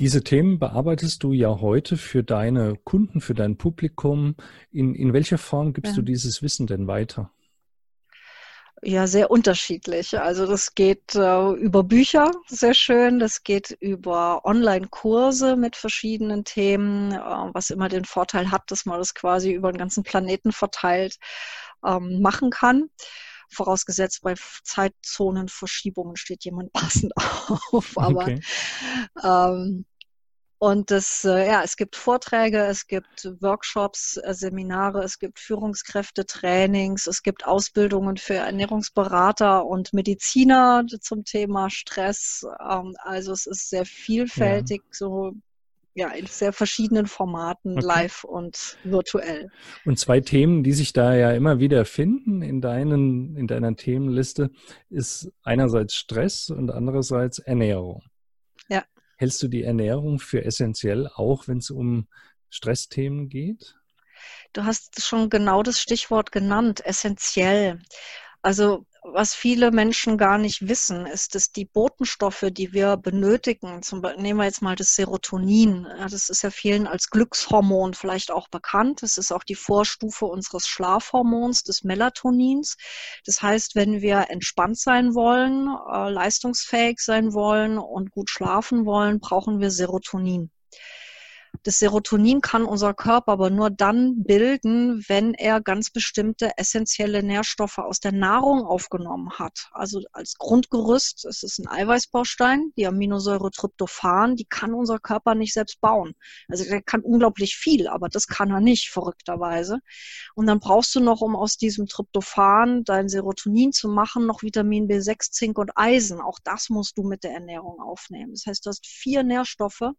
Diese Themen bearbeitest du ja heute für deine Kunden, für dein Publikum. In, in welcher Form gibst ja. du dieses Wissen denn weiter? Ja, sehr unterschiedlich. Also das geht äh, über Bücher, sehr schön. Das geht über Online-Kurse mit verschiedenen Themen, äh, was immer den Vorteil hat, dass man das quasi über den ganzen Planeten verteilt ähm, machen kann vorausgesetzt bei Zeitzonenverschiebungen steht jemand passend auf. Aber okay. ähm, und das, äh, ja, es gibt Vorträge, es gibt Workshops, äh, Seminare, es gibt Führungskräfte-Trainings, es gibt Ausbildungen für Ernährungsberater und Mediziner zum Thema Stress. Ähm, also es ist sehr vielfältig, ja. so ja, in sehr verschiedenen Formaten, okay. live und virtuell. Und zwei Themen, die sich da ja immer wieder finden in, deinen, in deiner Themenliste, ist einerseits Stress und andererseits Ernährung. Ja. Hältst du die Ernährung für essentiell, auch wenn es um Stressthemen geht? Du hast schon genau das Stichwort genannt, essentiell. Also was viele Menschen gar nicht wissen, ist, dass die Botenstoffe, die wir benötigen, zum Beispiel nehmen wir jetzt mal das Serotonin, das ist ja vielen als Glückshormon vielleicht auch bekannt. Das ist auch die Vorstufe unseres Schlafhormons, des Melatonins. Das heißt, wenn wir entspannt sein wollen, äh, leistungsfähig sein wollen und gut schlafen wollen, brauchen wir Serotonin. Das Serotonin kann unser Körper aber nur dann bilden, wenn er ganz bestimmte essentielle Nährstoffe aus der Nahrung aufgenommen hat. Also als Grundgerüst, es ist ein Eiweißbaustein, die Aminosäure Tryptophan, die kann unser Körper nicht selbst bauen. Also der kann unglaublich viel, aber das kann er nicht, verrückterweise. Und dann brauchst du noch, um aus diesem Tryptophan dein Serotonin zu machen, noch Vitamin B6, Zink und Eisen. Auch das musst du mit der Ernährung aufnehmen. Das heißt, du hast vier Nährstoffe,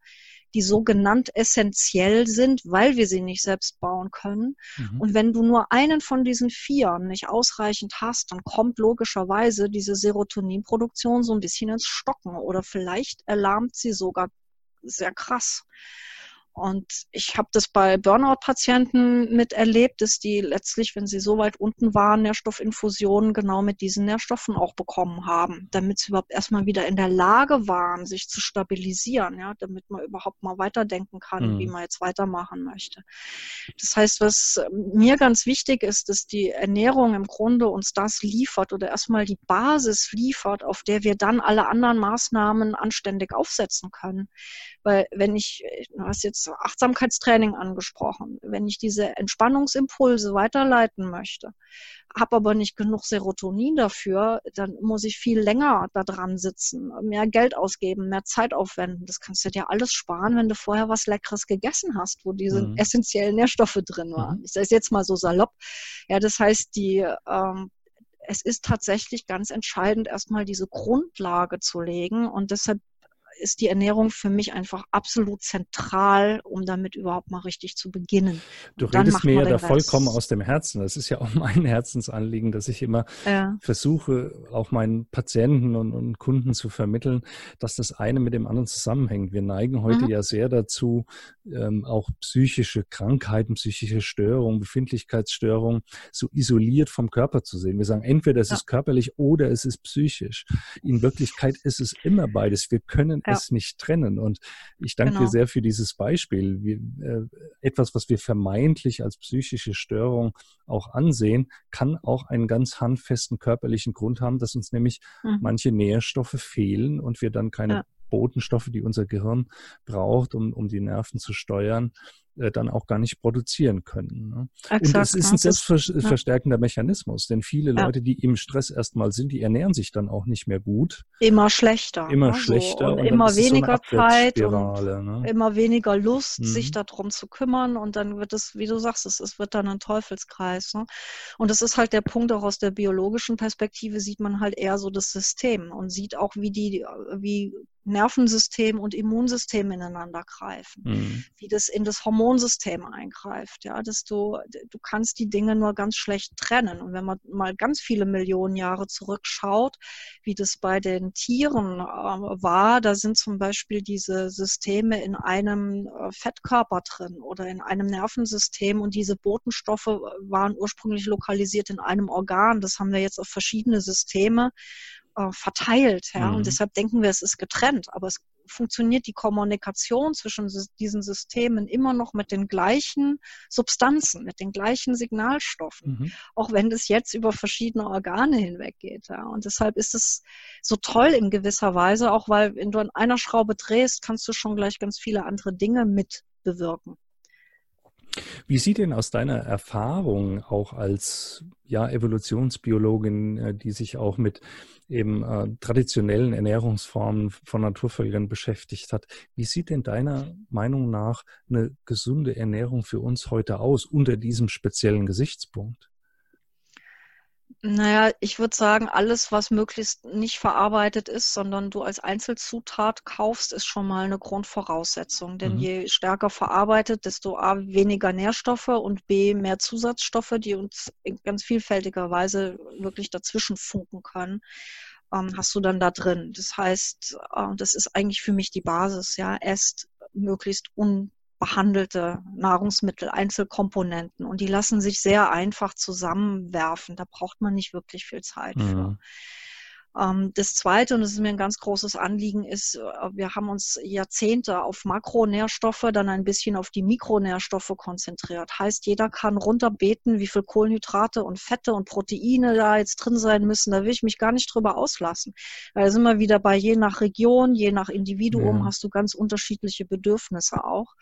die sogenannt essentiell sind, weil wir sie nicht selbst bauen können. Mhm. Und wenn du nur einen von diesen vier nicht ausreichend hast, dann kommt logischerweise diese Serotoninproduktion so ein bisschen ins Stocken oder vielleicht erlahmt sie sogar sehr krass. Und ich habe das bei Burnout-Patienten miterlebt, dass die letztlich, wenn sie so weit unten waren, Nährstoffinfusionen genau mit diesen Nährstoffen auch bekommen haben, damit sie überhaupt erstmal wieder in der Lage waren, sich zu stabilisieren, ja, damit man überhaupt mal weiterdenken kann, mhm. wie man jetzt weitermachen möchte. Das heißt, was mir ganz wichtig ist, dass die Ernährung im Grunde uns das liefert oder erstmal die Basis liefert, auf der wir dann alle anderen Maßnahmen anständig aufsetzen können. Weil wenn ich, du hast jetzt Achtsamkeitstraining angesprochen, wenn ich diese Entspannungsimpulse weiterleiten möchte, habe aber nicht genug Serotonin dafür, dann muss ich viel länger da dran sitzen, mehr Geld ausgeben, mehr Zeit aufwenden. Das kannst du dir alles sparen, wenn du vorher was Leckeres gegessen hast, wo diese mhm. essentiellen Nährstoffe drin waren. Mhm. Ich sage es jetzt mal so salopp. Ja, das heißt, die ähm, es ist tatsächlich ganz entscheidend, erstmal diese Grundlage zu legen. Und deshalb ist die Ernährung für mich einfach absolut zentral, um damit überhaupt mal richtig zu beginnen. Du redest mir ja da vollkommen aus dem Herzen. Das ist ja auch mein Herzensanliegen, dass ich immer ja. versuche, auch meinen Patienten und, und, Kunden zu vermitteln, dass das eine mit dem anderen zusammenhängt. Wir neigen heute mhm. ja sehr dazu, ähm, auch psychische Krankheiten, psychische Störungen, Befindlichkeitsstörungen so isoliert vom Körper zu sehen. Wir sagen, entweder es ja. ist körperlich oder es ist psychisch. In Wirklichkeit ist es immer beides. Wir können ja. es nicht trennen. Und ich danke genau. dir sehr für dieses Beispiel. Wie, äh, etwas, was wir vermeintlich als psychische Störung auch ansehen, kann auch einen ganz handfesten körperlichen Grund haben, dass uns nämlich mhm. manche Nährstoffe fehlen und wir dann keine ja. Botenstoffe, die unser Gehirn braucht, um, um die Nerven zu steuern, äh, dann auch gar nicht produzieren können. Ne? Exakt, und es ist ein selbstverstärkender ja. Mechanismus, denn viele ja. Leute, die im Stress erstmal sind, die ernähren sich dann auch nicht mehr gut. Immer schlechter. Immer also, schlechter. Und, und immer weniger so Zeit und ne? immer weniger Lust, mhm. sich darum zu kümmern und dann wird es, wie du sagst, es, es wird dann ein Teufelskreis. Ne? Und das ist halt der Punkt, auch aus der biologischen Perspektive sieht man halt eher so das System und sieht auch, wie die, wie Nervensystem und Immunsystem ineinander greifen, mhm. wie das in das Hormonsystem eingreift, ja, dass du, du kannst die Dinge nur ganz schlecht trennen. Und wenn man mal ganz viele Millionen Jahre zurückschaut, wie das bei den Tieren äh, war, da sind zum Beispiel diese Systeme in einem äh, Fettkörper drin oder in einem Nervensystem und diese Botenstoffe waren ursprünglich lokalisiert in einem Organ. Das haben wir jetzt auf verschiedene Systeme äh, verteilt. Ja? Mhm. Und deshalb denken wir, es ist getrennt. Aber es funktioniert die Kommunikation zwischen diesen Systemen immer noch mit den gleichen Substanzen, mit den gleichen Signalstoffen, mhm. auch wenn das jetzt über verschiedene Organe hinweg geht. Ja. Und deshalb ist es so toll in gewisser Weise, auch weil wenn du an einer Schraube drehst, kannst du schon gleich ganz viele andere Dinge mit bewirken. Wie sieht denn aus deiner Erfahrung auch als ja, Evolutionsbiologin, äh, die sich auch mit eben äh, traditionellen Ernährungsformen von Naturvölkern beschäftigt hat, wie sieht denn deiner Meinung nach eine gesunde Ernährung für uns heute aus unter diesem speziellen Gesichtspunkt? Naja, ich würde sagen, alles, was möglichst nicht verarbeitet ist, sondern du als Einzelzutat kaufst, ist schon mal eine Grundvoraussetzung. Denn mhm. je stärker verarbeitet, desto A, weniger Nährstoffe und B, mehr Zusatzstoffe, die uns in ganz vielfältiger Weise wirklich dazwischen funken können, ähm, hast du dann da drin. Das heißt, äh, das ist eigentlich für mich die Basis. Ja, esst möglichst un behandelte Nahrungsmittel, Einzelkomponenten und die lassen sich sehr einfach zusammenwerfen. Da braucht man nicht wirklich viel Zeit mhm. für. Ähm, das Zweite, und das ist mir ein ganz großes Anliegen, ist, äh, wir haben uns Jahrzehnte auf Makronährstoffe, dann ein bisschen auf die Mikronährstoffe konzentriert. Heißt, jeder kann runterbeten, wie viel Kohlenhydrate und Fette und Proteine da jetzt drin sein müssen. Da will ich mich gar nicht drüber auslassen. Weil da sind wir wieder bei je nach Region, je nach Individuum ja. hast du ganz unterschiedliche Bedürfnisse auch.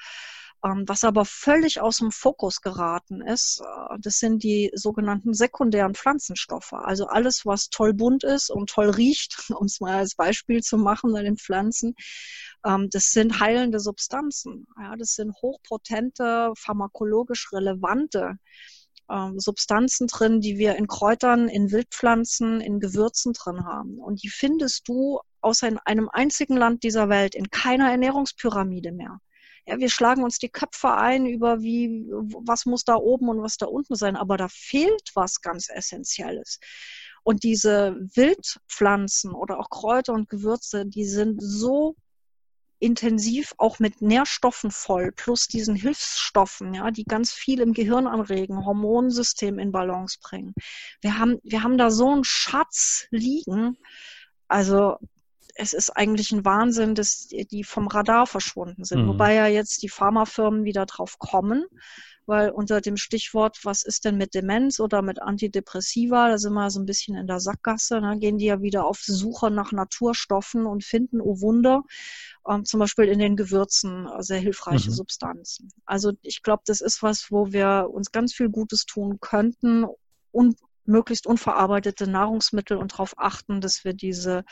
Ähm, was aber völlig aus dem Fokus geraten ist, äh, das sind die sogenannten sekundären Pflanzenstoffe. Also alles, was toll bunt ist und toll riecht, um es mal als Beispiel zu machen bei den Pflanzen, ähm, das sind heilende Substanzen. das sind hochpotente, pharmakologisch relevante ähm, Substanzen drin, die wir in Kräutern, in Wildpflanzen, in Gewürzen drin haben. Und die findest du außer in einem einzigen Land dieser Welt in keiner Ernährungspyramide mehr ja, wir schlagen uns die Köpfe ein über wie, was muss da oben und was da unten sein, aber da fehlt was ganz Essentielles. Und diese Wildpflanzen oder auch Kräuter und Gewürze, die sind so intensiv auch mit Nährstoffen voll, plus diesen Hilfsstoffen, ja, die ganz viel im Gehirn anregen, Hormonsystem in Balance bringen. Wir haben, wir haben da so einen Schatz liegen. Also es ist eigentlich ein Wahnsinn, dass die vom Radar verschwunden sind. Mhm. Wobei ja jetzt die Pharmafirmen wieder drauf kommen, weil unter dem Stichwort, was ist denn mit Demenz oder mit Antidepressiva, da sind wir so ein bisschen in der Sackgasse, dann gehen die ja wieder auf Suche nach Naturstoffen und finden, oh Wunder, ähm, zum Beispiel in den Gewürzen äh, sehr hilfreiche mhm. Substanzen. Also ich glaube, das ist was, wo wir uns ganz viel Gutes tun könnten und möglichst unverarbeitete Nahrungsmittel und darauf achten, dass wir diese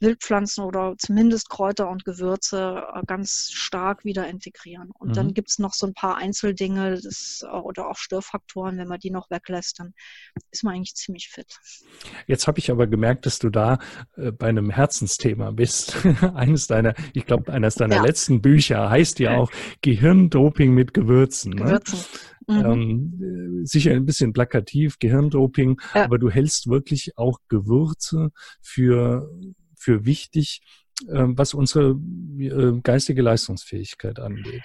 Wildpflanzen oder zumindest Kräuter und Gewürze äh, ganz stark wieder integrieren. Und mhm. dann gibt es noch so ein paar Einzeldinge das, äh, oder auch Störfaktoren, wenn man die noch weglässt, dann ist man eigentlich ziemlich fit. Jetzt habe ich aber gemerkt, dass du da äh, bei einem Herzensthema bist. eines deiner, ich glaube, eines deiner ja. letzten Bücher heißt ja auch Gehirndoping mit Gewürzen. Ne? Gewürzen. Mhm. Ähm, sicher ein bisschen plakativ, Gehirndoping, ja. aber du hältst wirklich auch Gewürze für für wichtig, ähm, was unsere äh, geistige Leistungsfähigkeit angeht.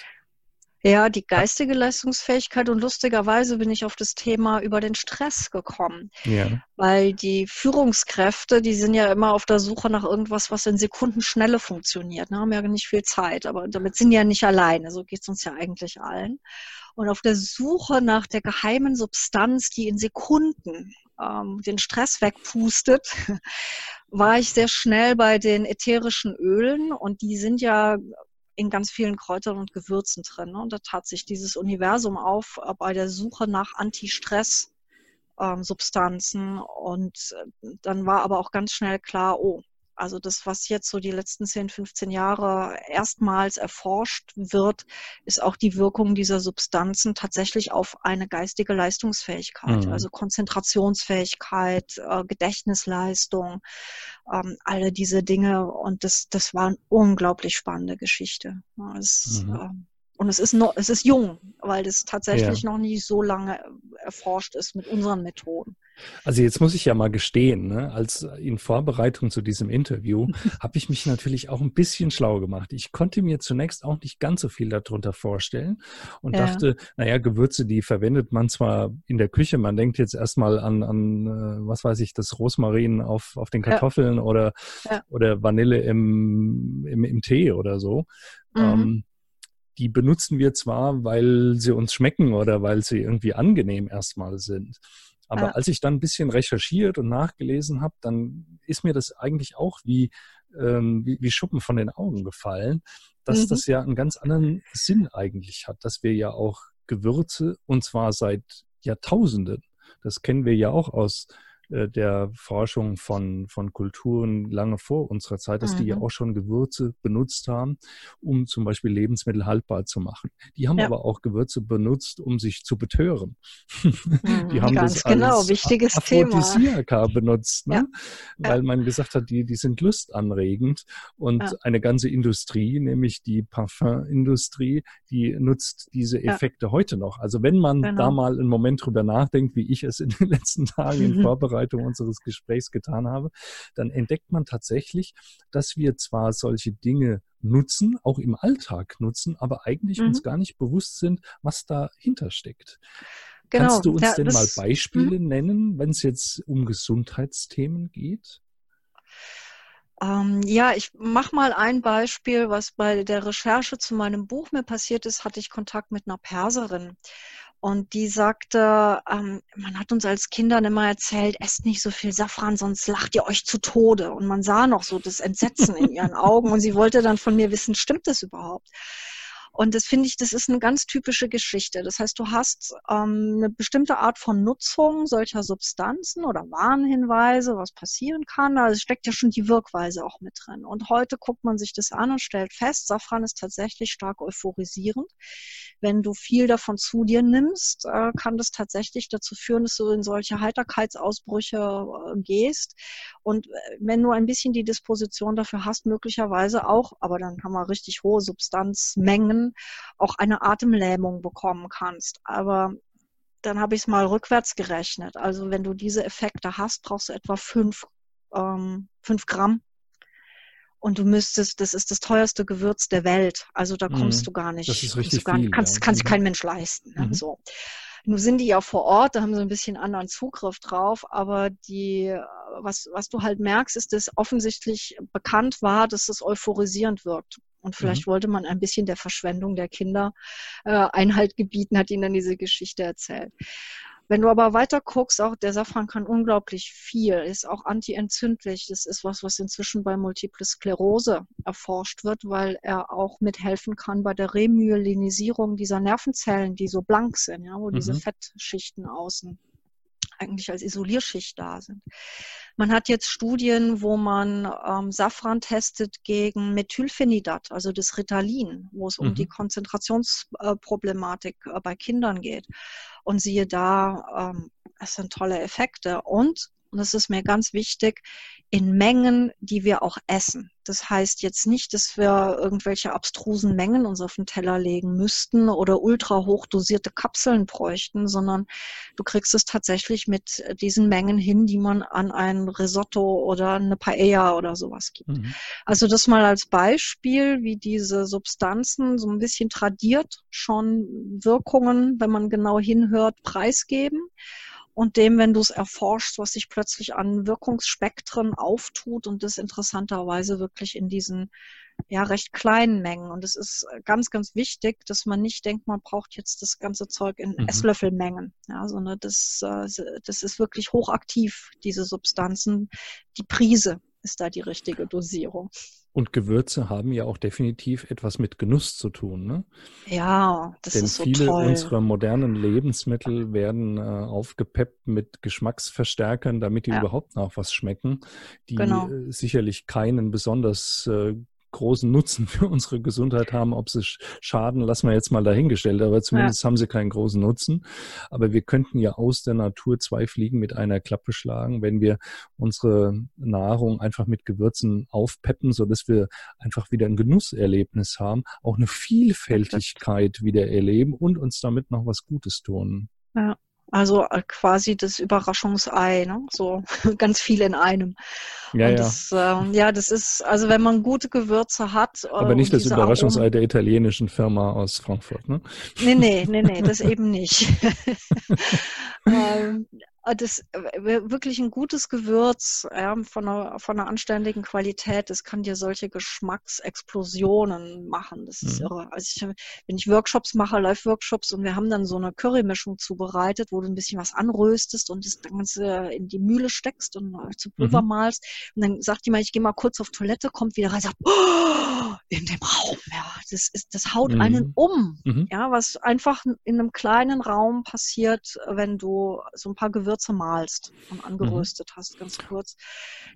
Ja, die geistige Leistungsfähigkeit und lustigerweise bin ich auf das Thema über den Stress gekommen. Ja. Weil die Führungskräfte, die sind ja immer auf der Suche nach irgendwas, was in Sekundenschnelle funktioniert. Ne? Haben ja nicht viel Zeit, aber damit sind die ja nicht alleine. So geht es uns ja eigentlich allen. Und auf der Suche nach der geheimen Substanz, die in Sekunden ähm, den Stress wegpustet, war ich sehr schnell bei den ätherischen Ölen und die sind ja in ganz vielen Kräutern und Gewürzen drin. Ne? Und da tat sich dieses Universum auf äh, bei der Suche nach Anti-Stress-Substanzen. Ähm, und äh, dann war aber auch ganz schnell klar, oh, Also das, was jetzt so die letzten 10, 15 Jahre erstmals erforscht wird, ist auch die Wirkung dieser Substanzen tatsächlich auf eine geistige Leistungsfähigkeit, mhm. also Konzentrationsfähigkeit, äh, Gedächtnisleistung, ähm, alle diese Dinge. Und das, das war eine unglaublich spannende Geschichte. Es, mhm. äh, und es ist noch, es ist jung, weil das tatsächlich ja. noch nicht so lange erforscht ist mit unseren Methoden. Also jetzt muss ich ja mal gestehen, ne, als in Vorbereitung zu diesem Interview habe ich mich natürlich auch ein bisschen schlau gemacht. Ich konnte mir zunächst auch nicht ganz so viel darunter vorstellen und ja. dachte, naja, Gewürze, die verwendet man zwar in der Küche, man denkt jetzt erstmal an, an äh, was weiß ich, das Rosmarin auf, auf den Kartoffeln ja. Oder, ja. oder Vanille im, im, im Tee oder so. Mhm. Ähm, die benutzen wir zwar, weil sie uns schmecken oder weil sie irgendwie angenehm erstmal sind. Aber ja. als ich dann ein bisschen recherchiert und nachgelesen habe, dann ist mir das eigentlich auch wie, ähm, wie, wie, Schuppen von den Augen gefallen, dass mhm. das ja einen ganz anderen Sinn eigentlich hat, dass wir ja auch Gewürze, und zwar seit Jahrtausenden, das kennen wir ja auch aus der Forschung von, von Kulturen lange vor unserer Zeit, dass mhm. die ja mhm. auch schon Gewürze benutzt haben, um zum Beispiel Lebensmittel haltbar zu machen. Die haben ja. aber auch Gewürze benutzt, um sich zu betören. Mhm, die haben das genau, als wichtiges Aphrodisiaka Thema. benutzt, ne? Ja. weil man gesagt hat, die, die sind lustanregend und eine ganze Industrie, nämlich die Parfümindustrie, die nutzt diese Effekte heute noch. Also wenn man genau. da mal einen Moment drüber nachdenkt, wie ich es in den letzten Tagen in Vorbereitung Vorbereitung unseres Gesprächs getan habe, dann entdeckt man tatsächlich, dass wir zwar solche Dinge nutzen, auch im Alltag nutzen, aber eigentlich mhm. uns gar nicht bewusst sind, was dahinter steckt. Genau. Kannst du uns ja, denn mal Beispiele mh. nennen, wenn es jetzt um Gesundheitsthemen geht? Ähm, ja, ich mache mal ein Beispiel, was bei der Recherche zu meinem Buch mir passiert ist, hatte ich Kontakt mit einer Perserin. Und die sagte, ähm, man hat uns als Kindern immer erzählt, esst nicht so viel Safran, sonst lacht ihr euch zu Tode. Und man sah noch so das Entsetzen in ihren Augen. Und sie wollte dann von mir wissen, stimmt das überhaupt? Und das finde ich, das ist eine ganz typische Geschichte. Das heißt, du hast ähm, eine bestimmte Art von Nutzung solcher Substanzen oder Warnhinweise, was passieren kann. Also steckt ja schon die Wirkweise auch mit drin. Und heute guckt man sich das an und stellt fest, Safran ist tatsächlich stark euphorisierend. Wenn du viel davon zu dir nimmst, äh, kann das tatsächlich dazu führen, dass du in solche Heiterkeitsausbrüche äh, gehst. Und äh, wenn du ein bisschen die Disposition dafür hast, möglicherweise auch, aber dann haben wir richtig hohe Substanzmengen, auch eine Atemlähmung bekommen kannst. Aber dann habe ich es mal rückwärts gerechnet. Also wenn du diese Effekte hast, brauchst du etwa fünf, ähm, fünf Gramm. Und du müsstest, das ist das teuerste Gewürz der Welt. Also da kommst mhm. du gar nicht. Das ist richtig gar, viel, kannst, ja. kannst mhm. kein Mensch leisten. Ne? Mhm. So. Nun sind die ja vor Ort, da haben sie ein bisschen anderen Zugriff drauf, aber die, was, was du halt merkst, ist, dass offensichtlich bekannt war, dass es euphorisierend wirkt. Und vielleicht mhm. wollte man ein bisschen der Verschwendung der Kinder äh, Einhalt gebieten, hat ihnen dann diese Geschichte erzählt. Wenn du aber weiter guckst, auch der Safran kann unglaublich viel, ist auch antientzündlich. Das ist was, was inzwischen bei Multiple Sklerose erforscht wird, weil er auch mithelfen kann bei der Remyelinisierung dieser Nervenzellen, die so blank sind, ja, wo mhm. diese Fettschichten außen eigentlich als Isolierschicht da sind. Man hat jetzt Studien, wo man ähm, Safran testet gegen Methylphenidat, also das Ritalin, wo es mhm. um die mhm. Konzentrationsproblematik äh, bei Kindern geht. Und siehe da, ähm, es sind tolle Effekte. Und und das ist mir ganz wichtig, in Mengen, die wir auch essen. Das heißt jetzt nicht, dass wir irgendwelche abstrusen Mengen uns auf den Teller legen müssten oder ultra hoch dosierte Kapseln bräuchten, sondern du kriegst es tatsächlich mit diesen Mengen hin, die man an ein Risotto oder eine Paella oder sowas gibt. Mhm. Also das mal als Beispiel, wie diese Substanzen so ein bisschen tradiert schon Wirkungen, wenn man genau hinhört, preisgeben und dem, wenn du es erforschst, was sich plötzlich an Wirkungsspektren auftut und das interessanterweise wirklich in diesen ja recht kleinen Mengen. Und es ist ganz, ganz wichtig, dass man nicht denkt, man braucht jetzt das ganze Zeug in mhm. Esslöffelmengen, ja, sondern das, äh, das ist wirklich hochaktiv, diese Substanzen. Die Prise ist da die richtige Dosierung. Und Gewürze haben ja auch definitiv etwas mit Genuss zu tun. Ne? Ja, das Denn ist so viele toll. unserer modernen Lebensmittel werden äh, aufgepeppt mit Geschmacksverstärkern, damit die ja. überhaupt nach was schmecken, die genau. äh, sicherlich keinen besonders äh, großen Nutzen für unsere Gesundheit haben. Ob sie schaden, lassen wir jetzt mal dahingestellt, aber zumindest ja. haben sie keinen großen Nutzen. Aber wir könnten ja aus der Natur zwei Fliegen mit einer Klappe schlagen, wenn wir unsere Nahrung einfach mit Gewürzen aufpeppen, sodass wir einfach wieder ein Genusserlebnis haben, auch eine Vielfältigkeit wieder erleben und uns damit noch was Gutes tun. Ja. Also äh, quasi das Überraschungsei, ne? so ganz viel in einem. Ja, und das, ja. Äh, ja, das ist, also wenn man gute Gewürze hat. Aber nicht das Überraschungsei Aromen, der italienischen Firma aus Frankfurt, ne? Nee, nee, nee, nee, das eben nicht. ähm, äh, das äh, wirklich ein gutes Gewürz ja, von, einer, von einer anständigen Qualität, das kann dir solche Geschmacksexplosionen machen. Das ist mhm. irre. Also ich, wenn ich Workshops mache, Live-Workshops und wir haben dann so eine Currymischung zubereitet, wo du ein bisschen was anröstest und das Ganze in die Mühle steckst und zu Pulver mhm. malst. Und dann sagt jemand, ich gehe mal kurz auf Toilette, kommt wieder rein, sagt, oh, in dem Raum, ja, das ist, das haut mhm. einen um. Mhm. Ja, was einfach in einem kleinen Raum passiert, wenn du so ein paar Gewürze Gewürze malst und mhm. angeröstet mhm. hast, ganz kurz.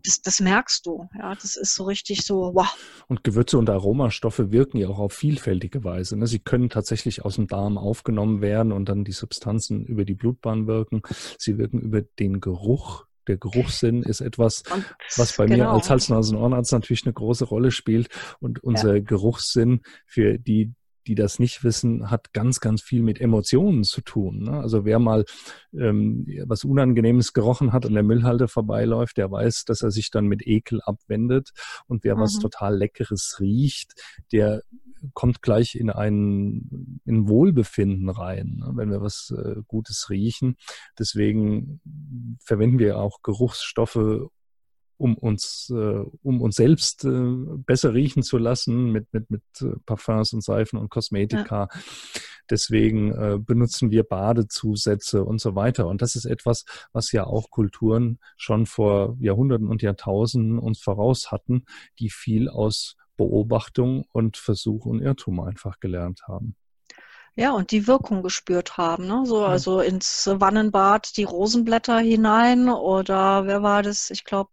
Das, das merkst du. Ja, das ist so richtig so, wow. Und Gewürze und Aromastoffe wirken ja auch auf vielfältige Weise. Ne? Sie können tatsächlich aus dem Darm aufgenommen werden und dann die Substanzen über die Blutbahn wirken. Sie wirken über den Geruch der Geruchssinn ist etwas, und, was bei genau. mir als Hals-Nasen-Ohrenarzt natürlich eine große Rolle spielt. Und unser ja. Geruchssinn für die, die das nicht wissen, hat ganz, ganz viel mit Emotionen zu tun. Ne? Also wer mal ähm, was Unangenehmes gerochen hat an der Müllhalde vorbeiläuft, der weiß, dass er sich dann mit Ekel abwendet. Und wer mhm. was total Leckeres riecht, der kommt gleich in ein in Wohlbefinden rein, ne? wenn wir was äh, Gutes riechen. Deswegen verwenden wir auch Geruchsstoffe, um uns, äh, um uns selbst äh, besser riechen zu lassen mit, mit, mit äh, Parfums und Seifen und Kosmetika. Ja. Deswegen äh, benutzen wir Badezusätze und so weiter. Und das ist etwas, was ja auch Kulturen schon vor Jahrhunderten und Jahrtausenden uns voraus hatten, die viel aus Beobachtung und Versuch und Irrtum einfach gelernt haben. Ja, und die Wirkung gespürt haben. Ne? So, also ins Wannenbad die Rosenblätter hinein oder wer war das? Ich glaube,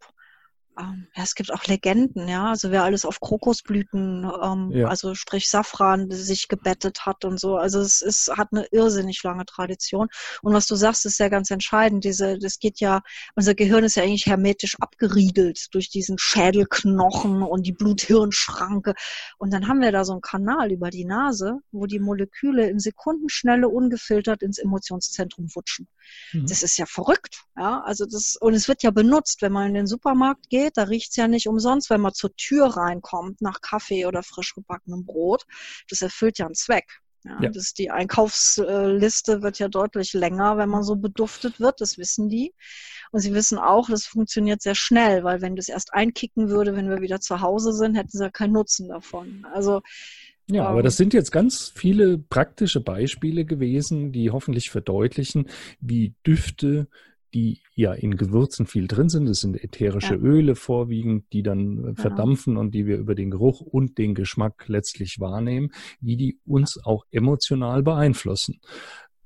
ähm, ja, es gibt auch Legenden, ja. Also wer alles auf Krokusblüten, ähm, ja. also sprich Safran, sich gebettet hat und so. Also es ist, hat eine irrsinnig lange Tradition. Und was du sagst, ist ja ganz entscheidend. Diese, das geht ja, unser Gehirn ist ja eigentlich hermetisch abgeriegelt durch diesen Schädelknochen und die Blut-Hirn-Schranke. Und dann haben wir da so einen Kanal über die Nase, wo die Moleküle in Sekundenschnelle ungefiltert ins Emotionszentrum wutschen. Mhm. Das ist ja verrückt, ja. Also das, und es wird ja benutzt, wenn man in den Supermarkt geht geht, da riecht's ja nicht umsonst, wenn man zur Tür reinkommt nach Kaffee oder frisch gebackenem Brot. Das erfüllt ja einen Zweck. Ja, ja. Das, die Einkaufsliste wird ja deutlich länger, wenn man so beduftet wird, das wissen die. Und sie wissen auch, das funktioniert sehr schnell, weil wenn das erst einkicken würde, wenn wir wieder zu Hause sind, hätten sie ja keinen Nutzen davon. Also ja, aber das sind jetzt ganz viele praktische Beispiele gewesen, die hoffentlich verdeutlichen, wie Düfte, die ja in Gewürzen viel drin sind. Das sind ätherische ja. Öle vorwiegend, die dann verdampfen und die wir über den Geruch und den Geschmack letztlich wahrnehmen, wie die uns auch emotional beeinflussen.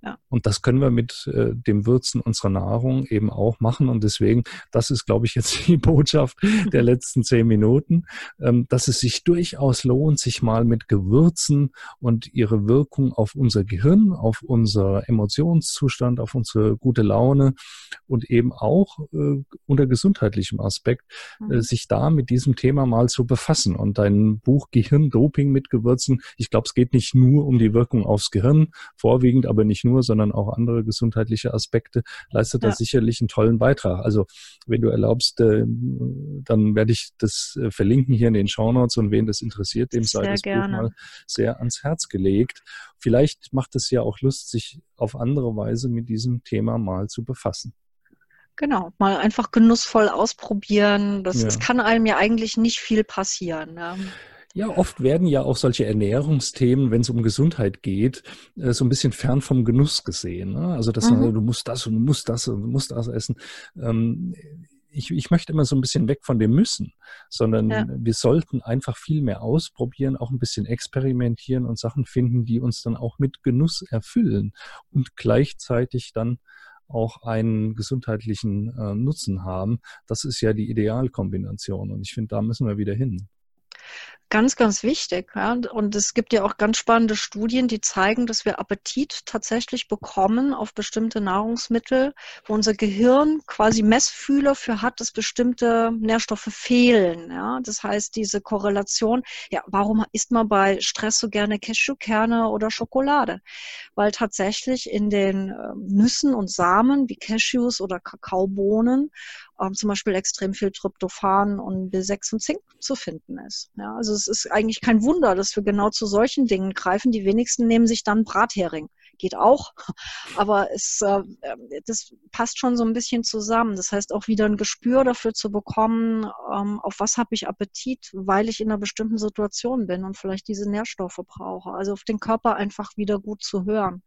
Ja. Und das können wir mit äh, dem Würzen unserer Nahrung eben auch machen. Und deswegen, das ist, glaube ich, jetzt die Botschaft der letzten zehn Minuten, ähm, dass es sich durchaus lohnt, sich mal mit Gewürzen und ihre Wirkung auf unser Gehirn, auf unser Emotionszustand, auf unsere gute Laune und eben auch äh, unter gesundheitlichem Aspekt, äh, mhm. sich da mit diesem Thema mal zu befassen. Und dein Buch Gehirndoping mit Gewürzen, ich glaube, es geht nicht nur um die Wirkung aufs Gehirn, vorwiegend, aber nicht nur sondern auch andere gesundheitliche Aspekte, leistet ja. da sicherlich einen tollen Beitrag. Also wenn du erlaubst, äh, dann werde ich das äh, verlinken hier in den Show Notes und wen das interessiert, dem sei das gerne. Buch mal sehr ans Herz gelegt. Vielleicht macht es ja auch Lust, sich auf andere Weise mit diesem Thema mal zu befassen. Genau, mal einfach genussvoll ausprobieren. Das, ja. das kann einem ja eigentlich nicht viel passieren. Ne? Ja, oft werden ja auch solche Ernährungsthemen, wenn es um Gesundheit geht, äh, so ein bisschen fern vom Genuss gesehen. Ne? Also, dass mhm. du musst das und du musst das und du musst das essen. Ähm, ich, ich möchte immer so ein bisschen weg von dem Müssen, sondern ja. wir sollten einfach viel mehr ausprobieren, auch ein bisschen experimentieren und Sachen finden, die uns dann auch mit Genuss erfüllen und gleichzeitig dann auch einen gesundheitlichen äh, Nutzen haben. Das ist ja die Idealkombination und ich finde, da müssen wir wieder hin. Ganz, ganz wichtig. Ja. Und es gibt ja auch ganz spannende Studien, die zeigen, dass wir Appetit tatsächlich bekommen auf bestimmte Nahrungsmittel, wo unser Gehirn quasi Messfühler für hat, dass bestimmte Nährstoffe fehlen. Ja. Das heißt, diese Korrelation, ja, warum isst man bei Stress so gerne Cashewkerne oder Schokolade? Weil tatsächlich in den ähm, Nüssen und Samen wie Cashews oder Kakaobohnen ähm, zum Beispiel extrem viel Tryptophan und B6 und Zink zu finden ist. Ja, also es ist eigentlich kein Wunder, dass wir genau zu solchen Dingen greifen. Die wenigsten nehmen sich dann Brathering. Geht auch, aber es, äh, das passt schon so ein bisschen zusammen. Das heißt auch wieder ein Gespür dafür zu bekommen, ähm, auf was habe ich Appetit, weil ich in einer bestimmten Situation bin und vielleicht diese Nährstoffe brauche. Also auf den Körper einfach wieder gut zu hören.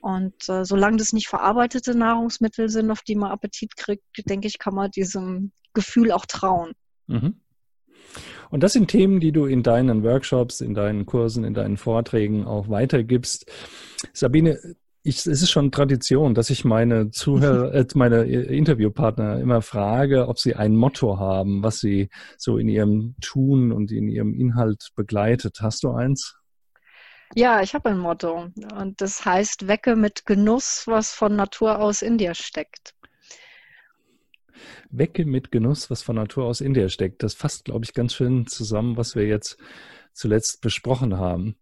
Und äh, solange das nicht verarbeitete Nahrungsmittel sind, auf die man Appetit kriegt, denke ich, kann man diesem Gefühl auch trauen. Mhm. Und das sind Themen, die du in deinen Workshops, in deinen Kursen, in deinen Vorträgen auch weitergibst. Sabine, ich, es ist schon Tradition, dass ich meine Zuhörer, äh, meine Interviewpartner immer frage, ob sie ein Motto haben, was sie so in ihrem Tun und in ihrem Inhalt begleitet. Hast du eins? Ja, ich habe ein Motto und das heißt, wecke mit Genuss, was von Natur aus in dir steckt. Wecke mit Genuss, was von Natur aus in dir steckt. Das fasst, glaube ich, ganz schön zusammen, was wir jetzt zuletzt besprochen haben.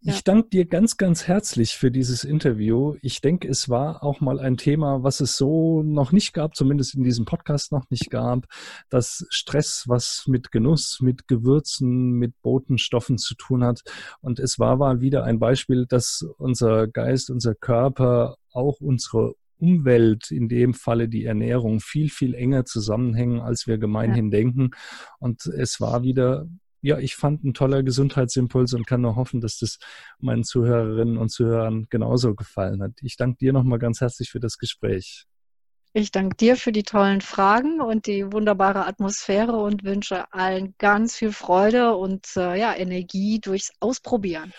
Ja. Ich danke dir ganz, ganz herzlich für dieses Interview. Ich denke, es war auch mal ein Thema, was es so noch nicht gab, zumindest in diesem Podcast noch nicht gab, dass Stress, was mit Genuss, mit Gewürzen, mit Botenstoffen zu tun hat. Und es war mal wieder ein Beispiel, dass unser Geist, unser Körper, auch unsere Umwelt, in dem Falle die Ernährung, viel, viel enger zusammenhängen, als wir gemeinhin ja. denken. Und es war wieder ja, ich fand ein toller Gesundheitsimpuls und kann nur hoffen, dass das meinen Zuhörerinnen und Zuhörern genauso gefallen hat. Ich danke dir nochmal ganz herzlich für das Gespräch. Ich danke dir für die tollen Fragen und die wunderbare Atmosphäre und wünsche allen ganz viel Freude und äh, ja, Energie durchs Ausprobieren.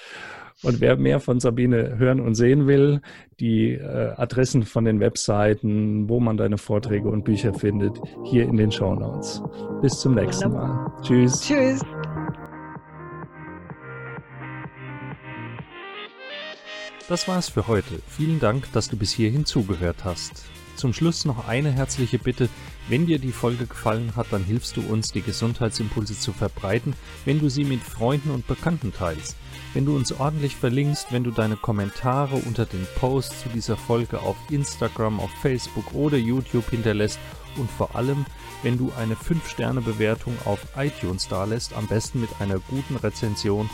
Und wer mehr von Sabine hören und sehen will, die äh, Adressen von den Webseiten, wo man deine Vorträge und Bücher findet, hier in den Show Notes. Bis zum nächsten Mal. Tschüss. Tschüss. Das war's für heute. Vielen Dank, dass du bis hierhin zugehört hast. Zum Schluss noch eine herzliche Bitte. Wenn dir die Folge gefallen hat, dann hilfst du uns, die Gesundheitsimpulse zu verbreiten, wenn du sie mit Freunden und Bekannten teilst. Wenn du uns ordentlich verlinkst, wenn du deine Kommentare unter den Posts zu dieser Folge auf Instagram, auf Facebook oder YouTube hinterlässt und vor allem, wenn du eine 5-Sterne-Bewertung auf iTunes dalässt, am besten mit einer guten Rezension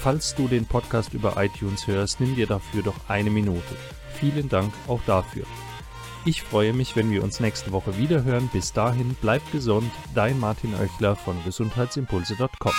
Falls du den Podcast über iTunes hörst, nimm dir dafür doch eine Minute. Vielen Dank auch dafür. Ich freue mich, wenn wir uns nächste Woche wieder hören. Bis dahin, bleib gesund. Dein Martin Oechler von gesundheitsimpulse.com.